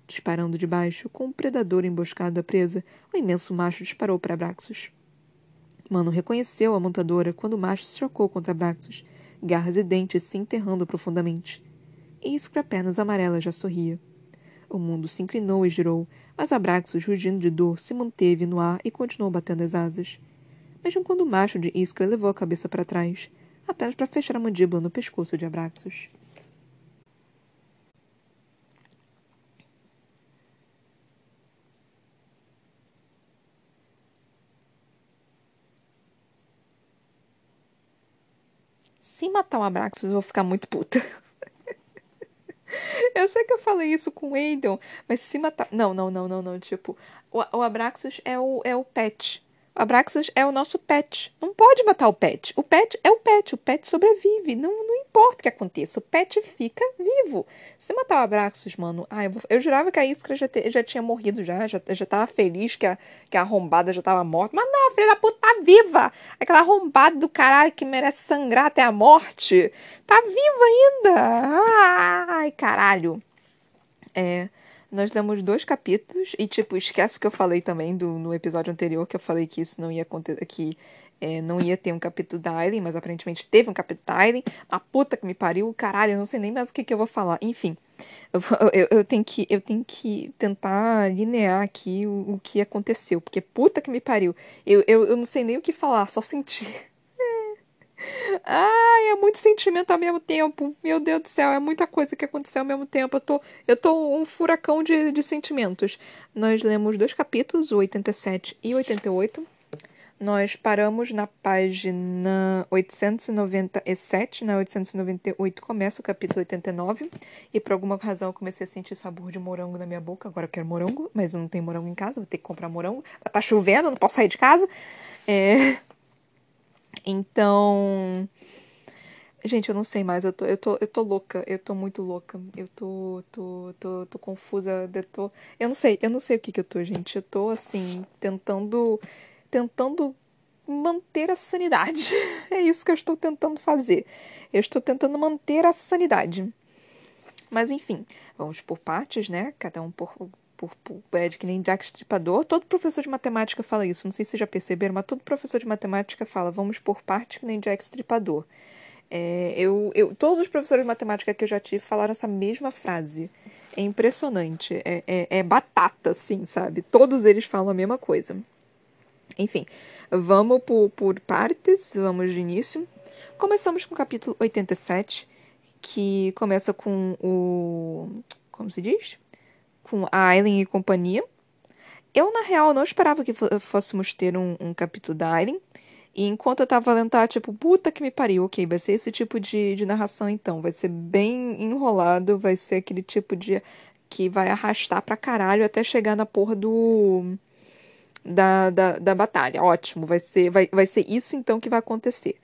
Disparando de baixo, com um predador emboscado à presa, o imenso macho disparou para Abraxos. Mano reconheceu a montadora quando o macho se chocou contra Braxos, garras e dentes se enterrando profundamente. E Iskra pernas amarelas já sorria. O mundo se inclinou e girou, mas Abraxos, rugindo de dor, se manteve no ar e continuou batendo as asas. Mesmo quando o macho de Iskra levou a cabeça para trás, apenas para fechar a mandíbula no pescoço de Abraxos. Se matar o Abraxas, eu vou ficar muito puta. <laughs> eu sei que eu falei isso com o Aiden, mas se matar. Não, não, não, não, não. Tipo, o, o Abraxas é o, é o pet. O Abraxas é o nosso pet. Não pode matar o pet. O pet é o pet. O pet sobrevive. Não, importa o que aconteça. O pet fica vivo. Se matar o Abraxas, mano. Ai, eu, eu jurava que a Iskra já, te, já tinha morrido já. Já, já tava feliz que a, que a arrombada já tava morta. Mas não, a filha da puta tá viva. Aquela arrombada do caralho que merece sangrar até a morte. Tá viva ainda. Ai, caralho. É nós damos dois capítulos e, tipo, esquece que eu falei também do, no episódio anterior que eu falei que isso não ia acontecer, que é, não ia ter um capítulo da Aileen, mas aparentemente teve um capítulo da Aileen. A puta que me pariu, caralho, eu não sei nem mais o que, que eu vou falar. Enfim, eu, <laughs> eu, eu, tenho, que, eu tenho que tentar linear aqui o, o que aconteceu, porque puta que me pariu. Eu, eu, eu não sei nem o que falar, só sentir. <laughs> Ai, é muito sentimento ao mesmo tempo. Meu Deus do céu, é muita coisa que aconteceu ao mesmo tempo. Eu tô, eu tô um furacão de, de sentimentos. Nós lemos dois capítulos, o 87 e o 88. Nós paramos na página 897, na 898 começa o capítulo 89, e por alguma razão eu comecei a sentir sabor de morango na minha boca. Agora eu quero morango, mas não tem morango em casa, vou ter que comprar morango. Tá chovendo, não posso sair de casa. É... Então. Gente, eu não sei mais, eu tô, eu tô, eu tô louca, eu tô muito louca, eu tô, tô, tô, tô confusa, eu tô, eu não sei, eu não sei o que que eu tô, gente, eu tô, assim, tentando, tentando manter a sanidade, <laughs> é isso que eu estou tentando fazer, eu estou tentando manter a sanidade, mas enfim, vamos por partes, né, cada um por, por, por é, de que nem Jack Stripador. Todo professor de matemática fala isso. Não sei se já perceberam, mas todo professor de matemática fala, vamos por parte que nem Jack Stripador. É, eu, eu, todos os professores de matemática que eu já tive falaram essa mesma frase. É impressionante. É, é, é batata, assim, sabe? Todos eles falam a mesma coisa. Enfim, vamos por, por partes, vamos de início. Começamos com o capítulo 87, que começa com o. Como se diz? com a Aileen e companhia. Eu, na real, não esperava que fôssemos ter um, um capítulo da Aileen. E enquanto eu tava lendo, tipo, puta que me pariu, ok, vai ser esse tipo de, de narração então. Vai ser bem enrolado, vai ser aquele tipo de. que vai arrastar pra caralho até chegar na porra do. Da, da, da batalha. Ótimo, vai ser, vai, vai ser isso então que vai acontecer.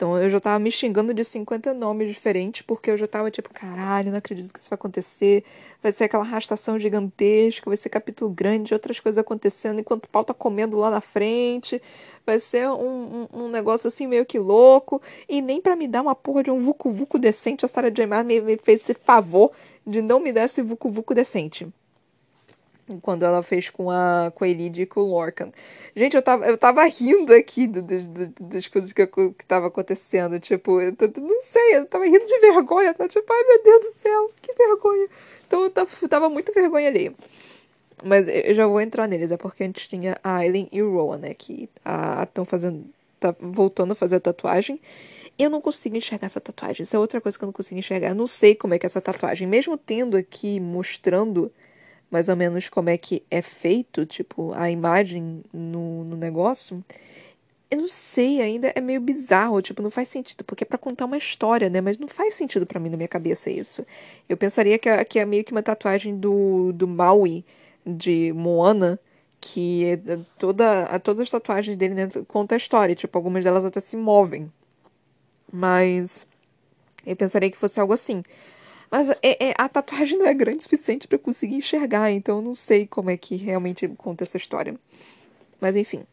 Então eu já tava me xingando de 50 nomes diferentes, porque eu já tava tipo, caralho, não acredito que isso vai acontecer. Vai ser aquela arrastação gigantesca, vai ser capítulo grande, outras coisas acontecendo enquanto o pau tá comendo lá na frente. Vai ser um, um, um negócio assim meio que louco. E nem para me dar uma porra de um vucu vucu decente, a Sarah J. Maas me, me fez esse favor de não me dar esse vucu vucu decente quando ela fez com a, com Elide e com o Lorcan. Gente, eu tava, eu tava rindo aqui do, do, do, das coisas que, que tava acontecendo. Tipo, eu, não sei, eu tava rindo de vergonha. Tá? Tipo, ai meu Deus do céu, que vergonha. Então eu tava, eu tava muito vergonha ali. Mas eu já vou entrar neles, é porque a gente tinha a Aileen e o Rowan, né? Que estão fazendo. tá voltando a fazer a tatuagem. Eu não consigo enxergar essa tatuagem. Isso é outra coisa que eu não consigo enxergar. Eu não sei como é que é essa tatuagem. Mesmo tendo aqui mostrando mais ou menos como é que é feito, tipo, a imagem no, no negócio, eu não sei, ainda é meio bizarro, tipo, não faz sentido, porque é pra contar uma história, né? Mas não faz sentido para mim na minha cabeça isso. Eu pensaria que é, que é meio que uma tatuagem do, do Maui, de Moana, que é toda, todas as tatuagens dele né, contam a história, tipo, algumas delas até se movem. Mas eu pensaria que fosse algo assim. Mas é, é, a tatuagem não é grande o suficiente para conseguir enxergar, então eu não sei como é que realmente conta essa história. Mas enfim.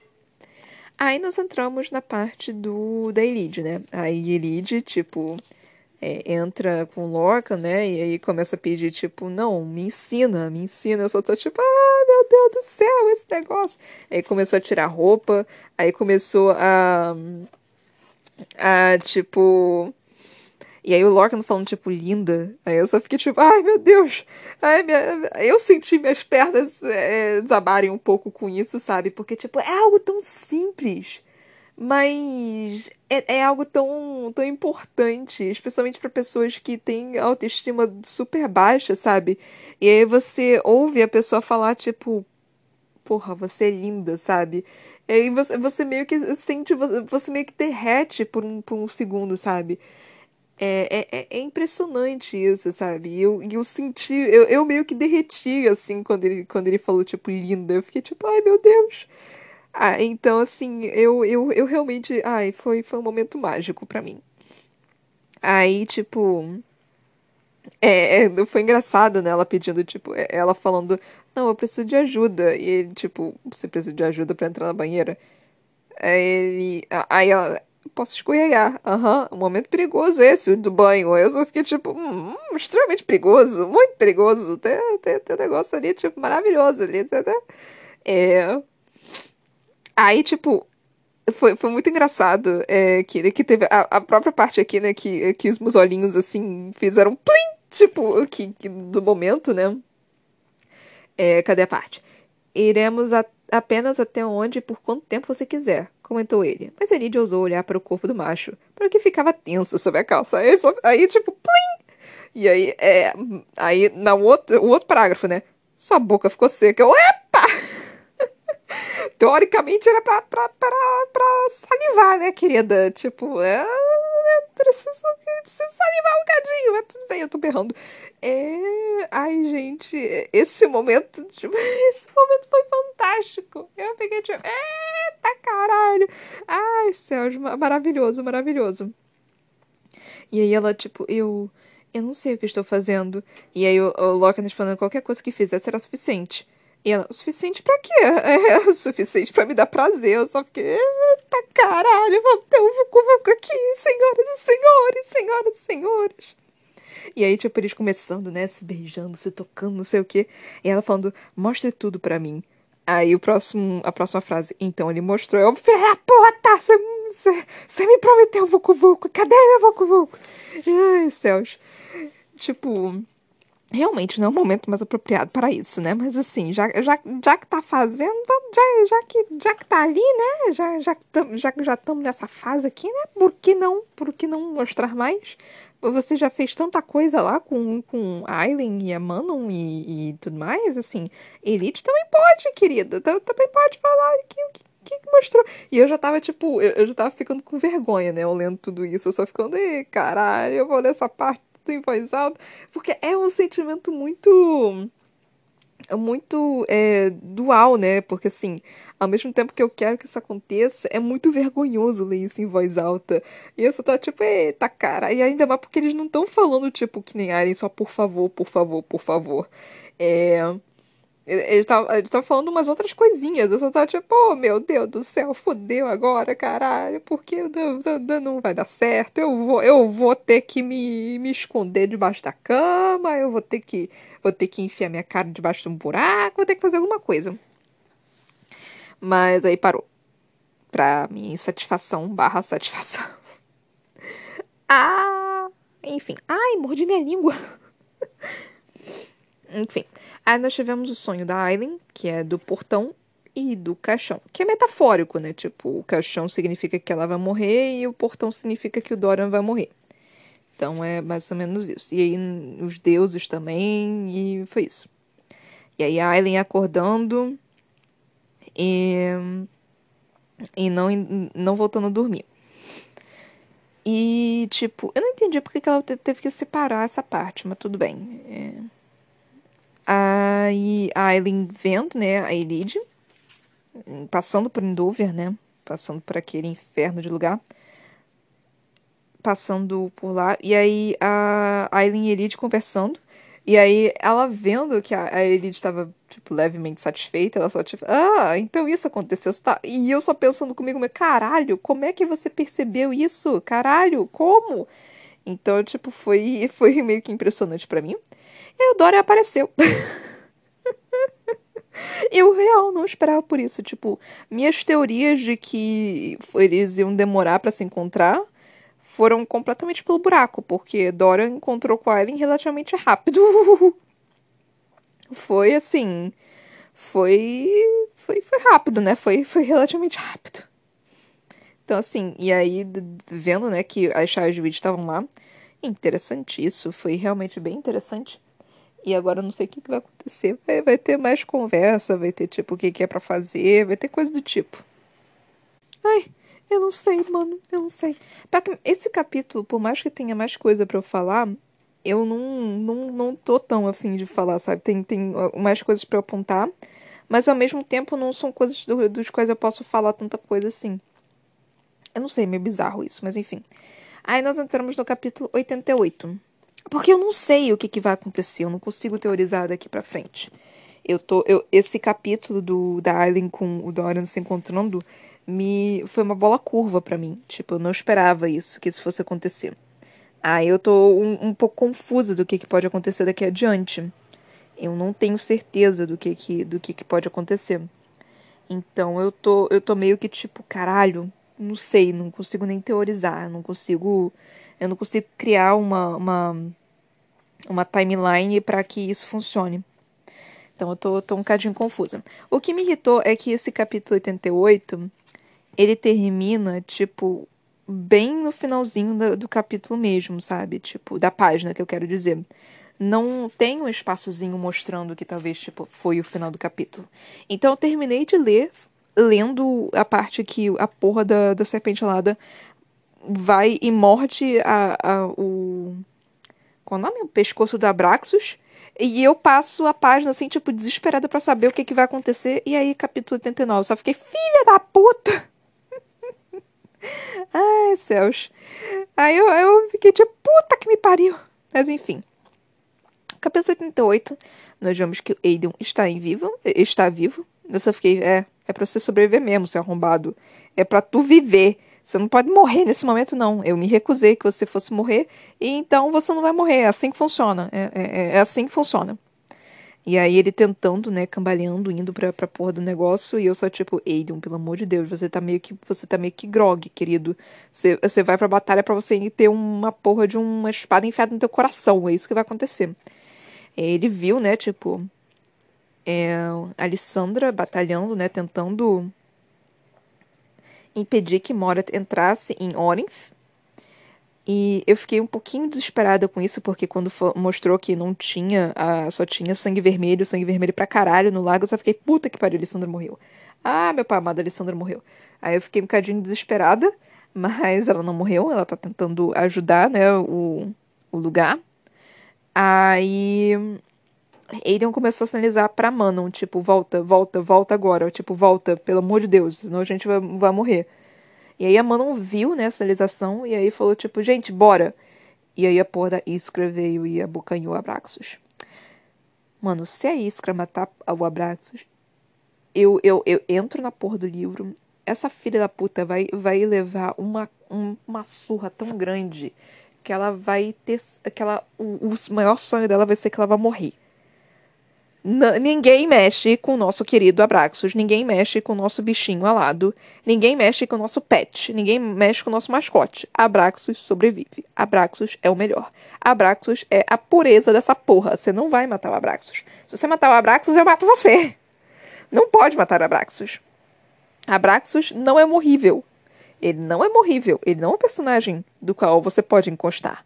Aí nós entramos na parte do da Elide, né? Aí Elide, tipo, é, entra com Lorca, né? E aí começa a pedir, tipo, não, me ensina, me ensina. Eu só tô tipo, ah, meu Deus do céu, esse negócio. Aí começou a tirar roupa, aí começou a. a, tipo e aí o Lorcan falando, tipo, linda. Aí eu só fiquei tipo, ai meu Deus. Ai, minha... Eu senti minhas pernas é, desabarem um pouco com isso, sabe? Porque, tipo, é algo tão simples. Mas é, é algo tão, tão importante, especialmente para pessoas que têm autoestima super baixa, sabe? E aí você ouve a pessoa falar, tipo, porra, você é linda, sabe? E aí você, você meio que sente, você, meio que derrete por um, por um segundo, sabe? É, é, é, é impressionante isso, sabe? E eu, eu senti, eu, eu meio que derreti, assim, quando ele, quando ele falou, tipo, linda. Eu fiquei tipo, ai meu Deus. Ah, então, assim, eu, eu, eu realmente. Ai, foi, foi um momento mágico para mim. Aí, tipo. É, é, foi engraçado, né? Ela pedindo, tipo, é, ela falando, não, eu preciso de ajuda. E ele, tipo, você precisa de ajuda para entrar na banheira? Aí ele. Aí ela, posso escorregar. Aham, uhum, um momento perigoso esse, do banho. Eu só fiquei tipo, hum, hum, extremamente perigoso, muito perigoso. Tem, tem, tem um negócio ali, tipo, maravilhoso ali. Tem, tem. É. Aí, tipo, foi, foi muito engraçado é, que, que teve a, a própria parte aqui, né, que, que os meus olhinhos, assim, fizeram plim, tipo, que, que do momento, né. É, cadê a parte? Iremos a, apenas até onde e por quanto tempo você quiser comentou ele. Mas Elide ousou olhar para o corpo do macho, para que ficava tenso sob a calça. Aí, aí tipo, plim! E aí, é, aí na outro, o outro parágrafo, né? Sua boca ficou seca. Eu, epa! <laughs> Teoricamente era pra, pra, pra, pra salivar, né, querida? Tipo, é, preciso, preciso salivar um bocadinho, mas tudo bem, eu tô berrando. É... Ai, gente, esse momento, <laughs> tipo, esse momento foi fantástico. Eu peguei, tipo, eita caralho. Ai, céus, maravilhoso, maravilhoso. E aí ela, tipo, eu. Eu não sei o que estou fazendo. E aí o, o Lorcan respondendo qualquer coisa que fizer será suficiente. E ela, suficiente pra quê? <laughs> É, suficiente pra me dar prazer. Eu só fiquei, eita caralho, vamos ter um vucu vucu aqui, senhoras e senhores, senhoras e senhores. E aí, tipo, eles começando, né, se beijando, se tocando, não sei o quê. E ela falando, mostre tudo pra mim. Aí o próximo, a próxima frase, então ele mostrou, eu, filha da puta, você me prometeu Vucu Vucu, cadê meu Vucu Vucu? Ai, céus. Tipo, realmente não é o momento mais apropriado para isso, né? Mas assim, já, já, já que tá fazendo, já, já, que, já que tá ali, né? Já já já já estamos nessa fase aqui, né? Por que não? Por que não mostrar mais? você já fez tanta coisa lá com, com Aileen e a Manon e, e tudo mais, assim, Elite também pode, querida, também pode falar que, que, que mostrou. E eu já tava, tipo, eu, eu, já tava ficando com vergonha, né, eu lendo tudo isso, eu só ficando, ei, caralho, eu vou ler essa parte em voz alta, porque é um sentimento muito muito é, dual, né? Porque assim, ao mesmo tempo que eu quero que isso aconteça, é muito vergonhoso ler isso em voz alta. E eu só tô tipo, eita cara. E ainda mais porque eles não estão falando, tipo, que nem Aren, só por favor, por favor, por favor. É. Ele tava, ele tava falando umas outras coisinhas. Eu só tava tipo, oh, meu Deus do céu, fodeu agora, caralho. Porque não vai dar certo. Eu vou, eu vou ter que me, me esconder debaixo da cama. Eu vou ter que vou ter que enfiar minha cara debaixo de um buraco. Vou ter que fazer alguma coisa. Mas aí parou. Pra minha insatisfação barra satisfação. <laughs> ah! Enfim. Ai, mordi minha língua. <laughs> Enfim. Aí nós tivemos o sonho da Aileen, que é do portão e do caixão, que é metafórico, né? Tipo, o caixão significa que ela vai morrer e o portão significa que o Dorian vai morrer. Então é mais ou menos isso. E aí os deuses também, e foi isso. E aí a Aileen acordando e, e não, não voltando a dormir. E, tipo, eu não entendi porque que ela teve que separar essa parte, mas tudo bem. É... Aí a Aileen vendo, né, a Elide, passando por Endover, né, passando por aquele inferno de lugar, passando por lá, e aí a Aileen e Elide conversando, e aí ela vendo que a, Elide estava, tipo, levemente satisfeita, ela só, tipo, ah, então isso aconteceu, tá... E eu só pensando comigo, caralho, como é que você percebeu isso? Caralho, como? Então, tipo, foi, foi meio que impressionante para mim. E o Dória apareceu. <laughs> Eu real não esperava por isso. Tipo, minhas teorias de que eles iam demorar para se encontrar foram completamente pelo buraco, porque Dora encontrou com a Ellen relativamente rápido. <laughs> Foi assim. Foi. Foi, foi rápido, né? Foi, foi relativamente rápido. Então, assim, e aí, vendo, né, que as chaves de vídeo estavam lá, interessante isso, foi realmente bem interessante. E agora eu não sei o que, que vai acontecer. Vai, vai, ter mais conversa, vai ter tipo o que, que é para fazer, vai ter coisa do tipo. Ai, eu não sei, mano, eu não sei. Esse capítulo, por mais que tenha mais coisa para eu falar, eu não, não, não tô tão afim de falar, sabe? Tem, tem mais coisas para eu apontar, mas ao mesmo tempo não são coisas do, dos quais eu posso falar tanta coisa assim. Eu não sei, é meio bizarro isso, mas enfim. Aí nós entramos no capítulo 88. Porque eu não sei o que, que vai acontecer, eu não consigo teorizar daqui para frente. Eu tô, eu, esse capítulo do da Aileen com o Dorian se encontrando me foi uma bola curva para mim. Tipo, eu não esperava isso, que isso fosse acontecer. Aí eu tô um, um pouco confusa do que, que pode acontecer daqui adiante. Eu não tenho certeza do que, que do que, que pode acontecer. Então eu tô eu tô meio que tipo, caralho, não sei, não consigo nem teorizar, não consigo eu não consigo criar uma, uma, uma timeline para que isso funcione. Então eu tô, tô um bocadinho confusa. O que me irritou é que esse capítulo 88, ele termina, tipo, bem no finalzinho do, do capítulo mesmo, sabe? Tipo, da página que eu quero dizer não tem um espaçozinho mostrando que talvez tipo foi o final do capítulo. Então eu terminei de ler lendo a parte que a porra da, da serpente alada vai e morde a, a, o. Qual é o nome? O pescoço da Abraxos. E eu passo a página, assim, tipo, desesperada para saber o que, que vai acontecer. E aí, capítulo 89, eu só fiquei, filha da puta! <laughs> Ai, céus. Aí eu, eu fiquei tipo, puta que me pariu. Mas enfim. Capítulo 88, nós vemos que o Aiden está em vivo, está vivo. Eu só fiquei, é, é pra você sobreviver mesmo, seu arrombado. É pra tu viver. Você não pode morrer nesse momento, não. Eu me recusei que você fosse morrer, e então você não vai morrer. É assim que funciona. É, é, é assim que funciona. E aí ele tentando, né, cambaleando, indo pra, pra porra do negócio, e eu só tipo, Aiden, pelo amor de Deus, você tá meio que. Você tá meio que grog, querido. Você, você vai pra batalha para você ter uma porra de uma espada enfiada no teu coração. É isso que vai acontecer. Ele viu, né, tipo. É, a Alessandra batalhando, né, tentando impedir que Morat entrasse em Orinth. E eu fiquei um pouquinho desesperada com isso, porque quando mostrou que não tinha, só tinha sangue vermelho, sangue vermelho pra caralho no lago, eu só fiquei, puta que pariu, Alessandra morreu. Ah, meu pai amado, Alessandra morreu. Aí eu fiquei um bocadinho desesperada, <laughs> mas ela não morreu, ela tá tentando ajudar, né, o, o lugar. Aí Aiden começou a sinalizar pra Manon, tipo, volta, volta, volta agora. Tipo, volta, pelo amor de Deus, senão a gente vai, vai morrer. E aí a Manon viu, né, a sinalização, e aí falou, tipo, gente, bora. E aí a porra da Iskra veio e abocanhou Abraxos. Mano, se a Iskra matar o Abraxos, eu, eu, eu entro na porra do livro, essa filha da puta vai, vai levar uma, um, uma surra tão grande que ela vai ter. que ela, o, o maior sonho dela vai ser que ela vai morrer. Ninguém mexe com o nosso querido Abraxos, ninguém mexe com o nosso bichinho alado, ninguém mexe com o nosso pet, ninguém mexe com o nosso mascote. Abraxos sobrevive. Abraxos é o melhor. Abraxos é a pureza dessa porra. Você não vai matar o Abraxos. Se você matar o Abraxos, eu mato você. Não pode matar o Abraxos. Abraxos não é morrível. Ele não é morrível. Ele não é um personagem do qual você pode encostar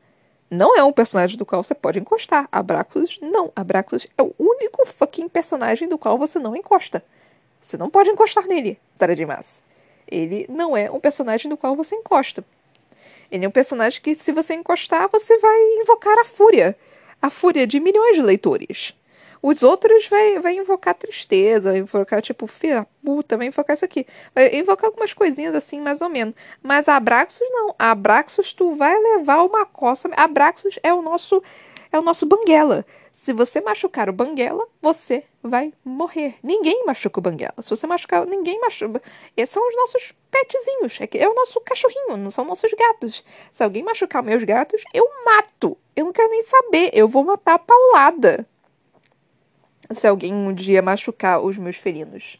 não é um personagem do qual você pode encostar. Abraxos, não. Abraxos é o único fucking personagem do qual você não encosta. Você não pode encostar nele, Sarah J. Maas. Ele não é um personagem do qual você encosta. Ele é um personagem que, se você encostar, você vai invocar a fúria. A fúria de milhões de leitores. Os outros vai, vai invocar tristeza, vai invocar, tipo, filha puta, vai invocar isso aqui. Vai invocar algumas coisinhas assim, mais ou menos. Mas Abraxos não. Abraxos tu vai levar uma coça. Abraxos é o nosso é o nosso banguela. Se você machucar o banguela, você vai morrer. Ninguém machuca o banguela. Se você machucar, ninguém machuca. Esses são os nossos petzinhos. É, é o nosso cachorrinho, não são nossos gatos. Se alguém machucar meus gatos, eu mato. Eu não quero nem saber. Eu vou matar a paulada se alguém um dia machucar os meus felinos.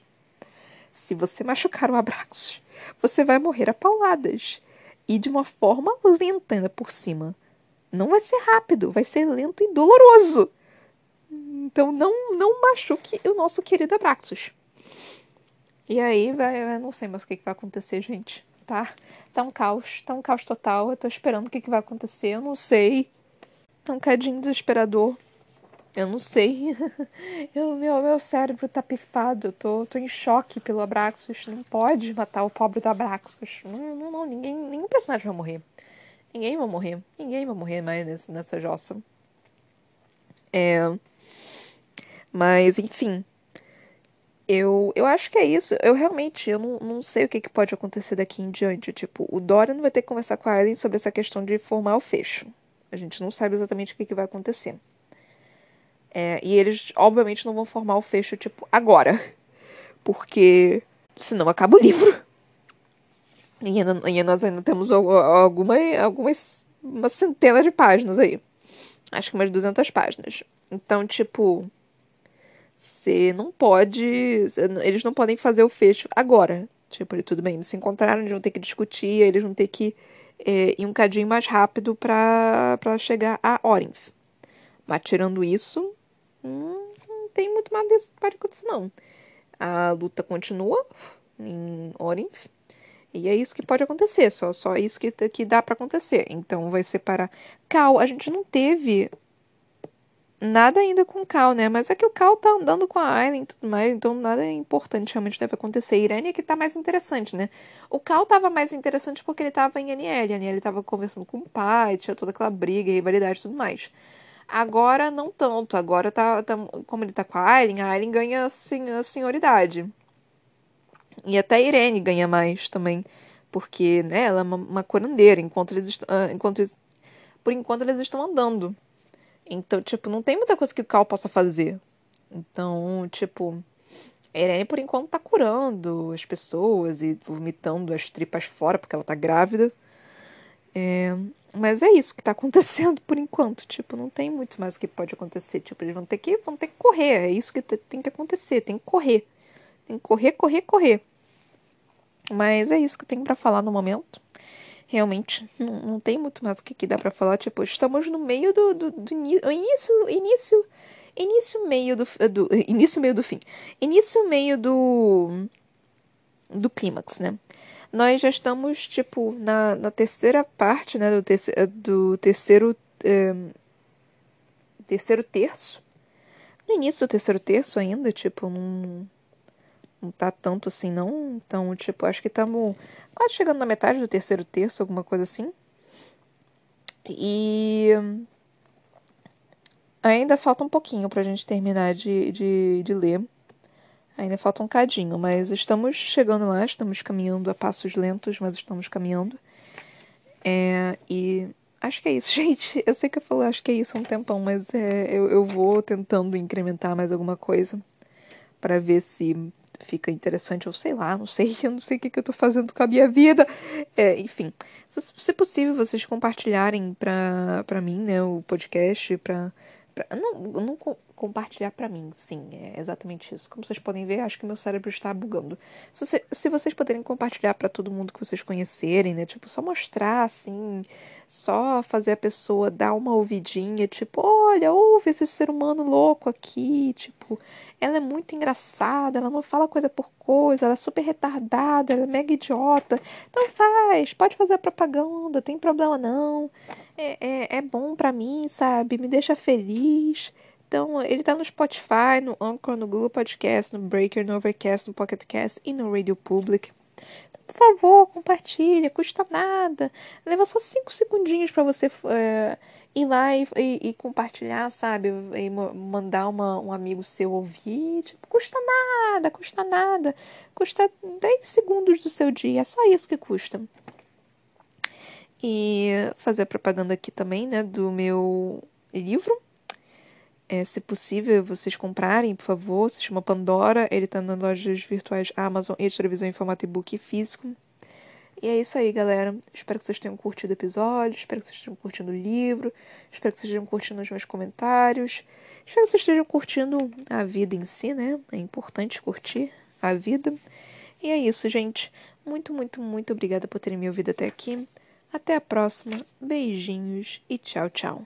Se você machucar o Abraxos, você vai morrer a pauladas. E de uma forma lenta ainda por cima. Não vai ser rápido, vai ser lento e doloroso. Então não, não machuque o nosso querido Abraxos. E aí, vai, eu não sei mais o que, que vai acontecer, gente. Tá? Tá um caos, tá um caos total. Eu tô esperando o que, que vai acontecer, eu não sei. Tá um cadinho desesperador. Eu não sei. <laughs> Eu, meu, meu cérebro tá pifado. Eu tô, tô em choque pelo Abraxos. Não pode matar o pobre do Abraxos. Não, não, não. Ninguém, nenhum personagem vai morrer. Ninguém vai morrer. Ninguém vai morrer mais nessa, nessa jossa. É. Mas, enfim. Eu, eu acho que é isso. Eu realmente eu não, não sei o que, que pode acontecer daqui em diante. Tipo, o Dorian vai ter que conversar com a Aileen sobre essa questão de formar o fecho. A gente não sabe exatamente o que, que vai acontecer. É, e eles, obviamente, não vão formar o fecho, tipo, agora. Porque senão acaba o livro. E, ainda, e nós ainda temos alguma, algumas uma centena de páginas aí. Acho que umas 200 páginas. Então, tipo, você não pode. Eles não podem fazer o fecho agora. Tipo, tudo bem, eles se encontraram, eles vão ter que discutir, eles vão ter que é, ir um cadinho mais rápido para chegar a Orinth. Mas tirando isso, Hum, não tem muito mais disso para acontecer, não. A luta continua em Orinth. E é isso que pode acontecer, só, só isso que, que dá para acontecer. Então vai separar. Cal, a gente não teve nada ainda com o Cal, né? Mas é que o Cal tá andando com a Aileen e tudo mais, então nada importante realmente deve acontecer. Irene é que tá mais interessante, né? O Cal tava mais interessante porque ele tava em NL. A NL tava conversando com o pai, tinha toda aquela briga, rivalidade e tudo mais. Agora não tanto. Agora tá, tá como ele tá com a Aileen, a Aileen ganha a senhoridade. E até a Irene ganha mais também. Porque, né, ela é uma, uma curandeira, enquanto eles, uh, enquanto eles, por enquanto eles estão andando. Então, tipo, não tem muita coisa que o Cal possa fazer. Então, tipo, a Irene por enquanto tá curando as pessoas e vomitando as tripas fora porque ela tá grávida. É, mas é isso que tá acontecendo por enquanto. Tipo, não tem muito mais o que pode acontecer. Tipo, eles vão ter que, vão ter que correr. É isso que tem que acontecer. Tem que correr. Tem que correr, correr, correr. Mas é isso que eu tenho para falar no momento. Realmente, não, não tem muito mais o que, que dá para falar. Tipo, estamos no meio do, do, do início, início, início meio do, do início meio do fim, início meio do do clímax, né? Nós já estamos, tipo, na, na terceira parte, né, do, terce do terceiro, é, terceiro terço. No início do terceiro terço ainda, tipo, não, não tá tanto assim, não. Então, tipo, acho que estamos quase chegando na metade do terceiro terço, alguma coisa assim. E Ainda falta um pouquinho pra gente terminar de, de, de ler. Ainda falta um cadinho, mas estamos chegando lá, estamos caminhando a passos lentos, mas estamos caminhando. É, e acho que é isso, <laughs> gente. Eu sei que eu falo acho que é isso há um tempão, mas é, eu, eu vou tentando incrementar mais alguma coisa para ver se fica interessante, ou sei lá, não sei, <laughs> eu não sei o que, que eu tô fazendo com a minha vida. É, enfim, se, se possível, vocês compartilharem pra, pra mim, né, o podcast, pra. pra não, não compartilhar para mim, sim, é exatamente isso. Como vocês podem ver, acho que meu cérebro está bugando. Se, você, se vocês puderem compartilhar para todo mundo que vocês conhecerem, né? Tipo, só mostrar, assim, só fazer a pessoa dar uma ouvidinha, tipo, olha, ouve esse ser humano louco aqui, tipo, ela é muito engraçada, ela não fala coisa por coisa, ela é super retardada, ela é mega idiota. Então faz, pode fazer a propaganda, tem problema não. É, é, é bom pra mim, sabe? Me deixa feliz. Então, ele tá no Spotify, no Anchor, no Google Podcast, no Breaker, no Overcast, no Pocket Cast e no Radio Public. Então, por favor, compartilha, custa nada. Leva só cinco segundinhos para você é, ir lá e, e, e, compartilhar, sabe? E mandar uma, um amigo seu ouvir. Tipo, custa nada, custa nada. Custa 10 segundos do seu dia, é só isso que custa. E fazer a propaganda aqui também, né, do meu livro é, se possível, vocês comprarem, por favor. Se chama Pandora. Ele tá nas lojas virtuais Amazon e televisão em formato e-book físico. E é isso aí, galera. Espero que vocês tenham curtido o episódio. Espero que vocês tenham curtido o livro. Espero que vocês tenham curtido os meus comentários. Espero que vocês estejam curtindo a vida em si, né? É importante curtir a vida. E é isso, gente. Muito, muito, muito obrigada por terem me ouvido até aqui. Até a próxima. Beijinhos e tchau, tchau.